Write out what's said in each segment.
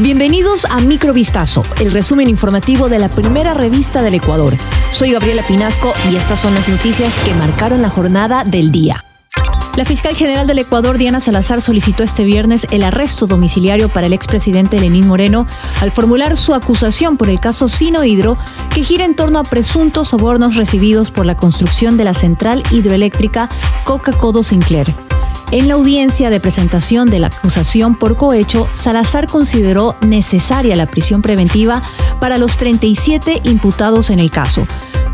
Bienvenidos a Microvistazo, el resumen informativo de la primera revista del Ecuador. Soy Gabriela Pinasco y estas son las noticias que marcaron la jornada del día. La fiscal general del Ecuador, Diana Salazar, solicitó este viernes el arresto domiciliario para el expresidente Lenín Moreno al formular su acusación por el caso Sino Hidro, que gira en torno a presuntos sobornos recibidos por la construcción de la central hidroeléctrica Coca-Codo Sinclair. En la audiencia de presentación de la acusación por cohecho, Salazar consideró necesaria la prisión preventiva para los 37 imputados en el caso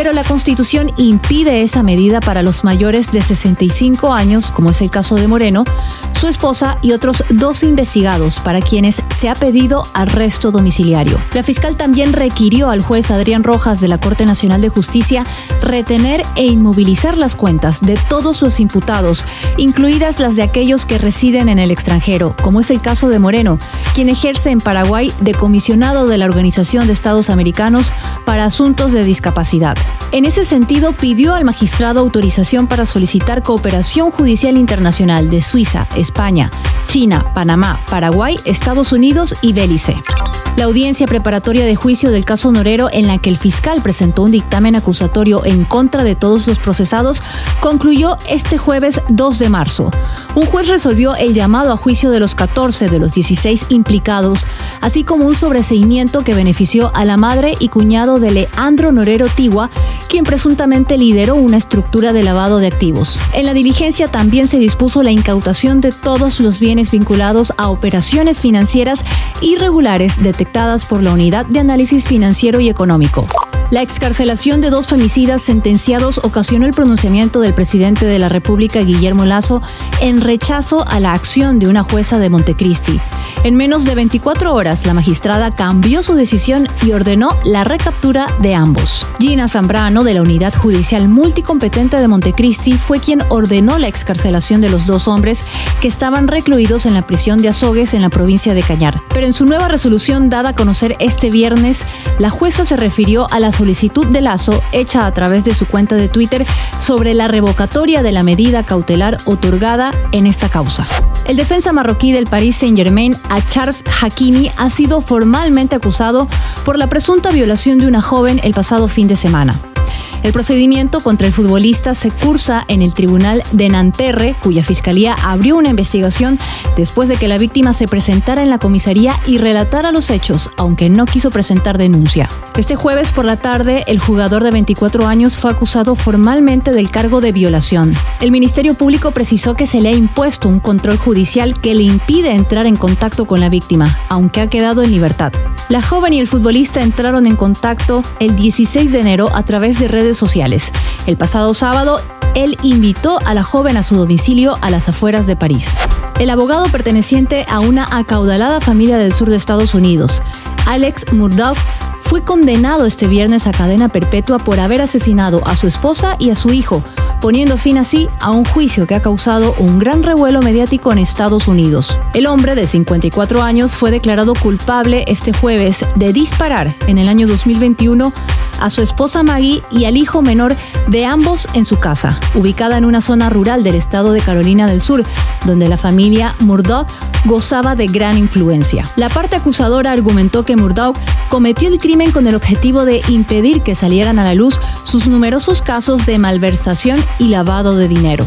pero la Constitución impide esa medida para los mayores de 65 años, como es el caso de Moreno, su esposa y otros dos investigados para quienes se ha pedido arresto domiciliario. La fiscal también requirió al juez Adrián Rojas de la Corte Nacional de Justicia retener e inmovilizar las cuentas de todos los imputados, incluidas las de aquellos que residen en el extranjero, como es el caso de Moreno, quien ejerce en Paraguay de comisionado de la Organización de Estados Americanos para Asuntos de Discapacidad. En ese sentido, pidió al magistrado autorización para solicitar cooperación judicial internacional de Suiza, España, China, Panamá, Paraguay, Estados Unidos y Belice. La audiencia preparatoria de juicio del caso Norero, en la que el fiscal presentó un dictamen acusatorio en contra de todos los procesados, concluyó este jueves 2 de marzo. Un juez resolvió el llamado a juicio de los 14 de los 16 implicados, así como un sobreseimiento que benefició a la madre y cuñado de Leandro Norero Tigua, quien presuntamente lideró una estructura de lavado de activos. En la diligencia también se dispuso la incautación de todos los bienes vinculados a operaciones financieras irregulares detectadas por la Unidad de Análisis Financiero y Económico. La excarcelación de dos femicidas sentenciados ocasionó el pronunciamiento del presidente de la República, Guillermo Lazo, en rechazo a la acción de una jueza de Montecristi. En menos de 24 horas, la magistrada cambió su decisión y ordenó la recaptura de ambos. Gina Zambrano, de la Unidad Judicial Multicompetente de Montecristi, fue quien ordenó la excarcelación de los dos hombres que estaban recluidos en la prisión de Azogues en la provincia de Cañar. Pero en su nueva resolución dada a conocer este viernes, la jueza se refirió a la solicitud de Lazo hecha a través de su cuenta de Twitter sobre la revocatoria de la medida cautelar otorgada en esta causa. El defensa marroquí del Paris Saint-Germain, Acharf Hakimi, ha sido formalmente acusado por la presunta violación de una joven el pasado fin de semana. El procedimiento contra el futbolista se cursa en el Tribunal de Nanterre, cuya fiscalía abrió una investigación después de que la víctima se presentara en la comisaría y relatara los hechos, aunque no quiso presentar denuncia. Este jueves por la tarde, el jugador de 24 años fue acusado formalmente del cargo de violación. El Ministerio Público precisó que se le ha impuesto un control judicial que le impide entrar en contacto con la víctima, aunque ha quedado en libertad. La joven y el futbolista entraron en contacto el 16 de enero a través de sociales. El pasado sábado, él invitó a la joven a su domicilio a las afueras de París. El abogado perteneciente a una acaudalada familia del sur de Estados Unidos, Alex Murdoch, fue condenado este viernes a cadena perpetua por haber asesinado a su esposa y a su hijo, poniendo fin así a un juicio que ha causado un gran revuelo mediático en Estados Unidos. El hombre de 54 años fue declarado culpable este jueves de disparar en el año 2021 a su esposa Maggie y al hijo menor de ambos en su casa, ubicada en una zona rural del estado de Carolina del Sur, donde la familia Murdoch gozaba de gran influencia. La parte acusadora argumentó que Murdoch cometió el crimen con el objetivo de impedir que salieran a la luz sus numerosos casos de malversación y lavado de dinero.